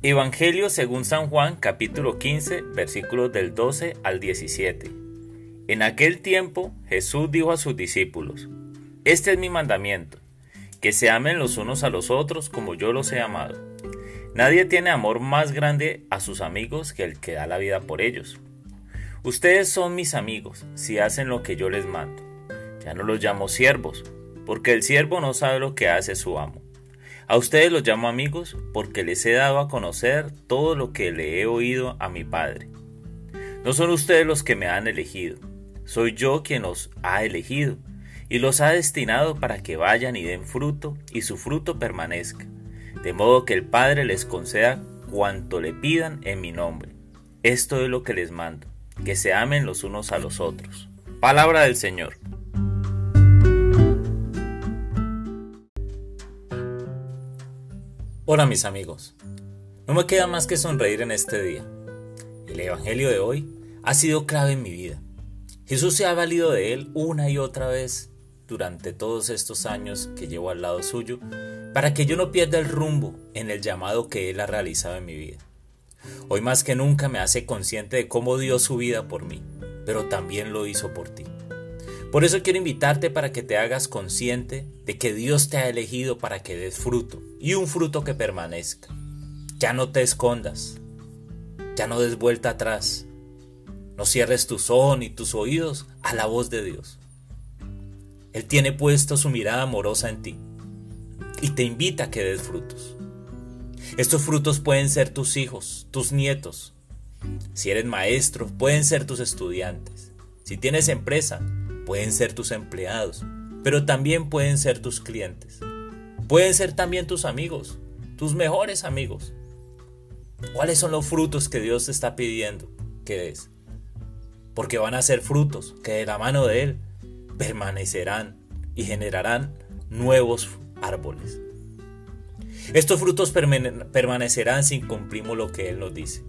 Evangelio según San Juan capítulo 15 versículos del 12 al 17. En aquel tiempo Jesús dijo a sus discípulos, Este es mi mandamiento, que se amen los unos a los otros como yo los he amado. Nadie tiene amor más grande a sus amigos que el que da la vida por ellos. Ustedes son mis amigos si hacen lo que yo les mando. Ya no los llamo siervos, porque el siervo no sabe lo que hace su amo. A ustedes los llamo amigos porque les he dado a conocer todo lo que le he oído a mi Padre. No son ustedes los que me han elegido, soy yo quien los ha elegido y los ha destinado para que vayan y den fruto y su fruto permanezca, de modo que el Padre les conceda cuanto le pidan en mi nombre. Esto es lo que les mando, que se amen los unos a los otros. Palabra del Señor. Hola mis amigos, no me queda más que sonreír en este día. El Evangelio de hoy ha sido clave en mi vida. Jesús se ha valido de él una y otra vez durante todos estos años que llevo al lado suyo para que yo no pierda el rumbo en el llamado que él ha realizado en mi vida. Hoy más que nunca me hace consciente de cómo dio su vida por mí, pero también lo hizo por ti. Por eso quiero invitarte para que te hagas consciente de que Dios te ha elegido para que des fruto y un fruto que permanezca. Ya no te escondas, ya no des vuelta atrás, no cierres tu ojos y tus oídos a la voz de Dios. Él tiene puesto su mirada amorosa en ti y te invita a que des frutos. Estos frutos pueden ser tus hijos, tus nietos. Si eres maestro, pueden ser tus estudiantes. Si tienes empresa, pueden ser tus empleados, pero también pueden ser tus clientes. Pueden ser también tus amigos, tus mejores amigos. ¿Cuáles son los frutos que Dios te está pidiendo que des? Porque van a ser frutos que de la mano de Él permanecerán y generarán nuevos árboles. Estos frutos permanecerán si cumplimos lo que Él nos dice.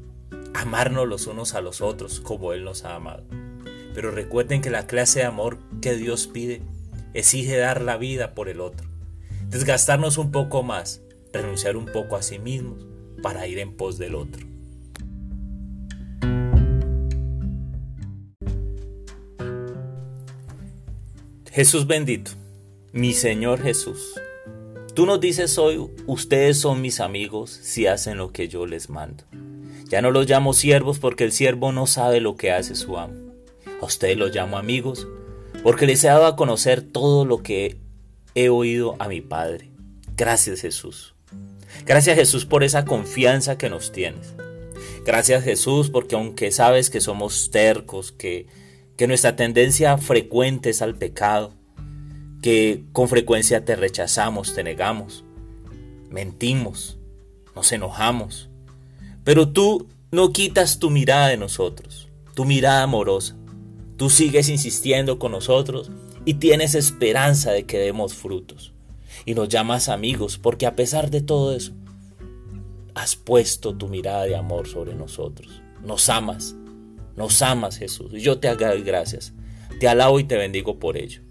Amarnos los unos a los otros como Él nos ha amado. Pero recuerden que la clase de amor que Dios pide exige dar la vida por el otro, desgastarnos un poco más, renunciar un poco a sí mismos para ir en pos del otro. Jesús bendito, mi Señor Jesús, tú nos dices hoy, ustedes son mis amigos si hacen lo que yo les mando. Ya no los llamo siervos porque el siervo no sabe lo que hace su amo. A ustedes los llamo amigos, porque les he dado a conocer todo lo que he oído a mi Padre. Gracias Jesús. Gracias Jesús por esa confianza que nos tienes. Gracias Jesús porque aunque sabes que somos tercos, que, nuestra tendencia frecuente es al pecado, que con frecuencia te rechazamos, te negamos, mentimos, nos enojamos, pero tú no quitas tu mirada de nosotros, tu mirada amorosa, Tú sigues insistiendo con nosotros y tienes esperanza de que demos frutos. Y nos llamas amigos porque a pesar de todo eso, has puesto tu mirada de amor sobre nosotros. Nos amas, nos amas Jesús. Y yo te hago gracias. Te alabo y te bendigo por ello.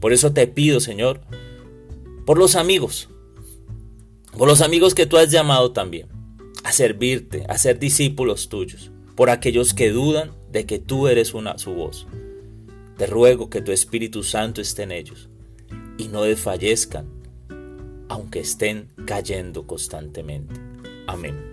Por eso te pido, Señor, por los amigos, por los amigos que tú has llamado también, a servirte, a ser discípulos tuyos, por aquellos que dudan de que tú eres una su voz. Te ruego que tu Espíritu Santo esté en ellos y no desfallezcan, aunque estén cayendo constantemente. Amén.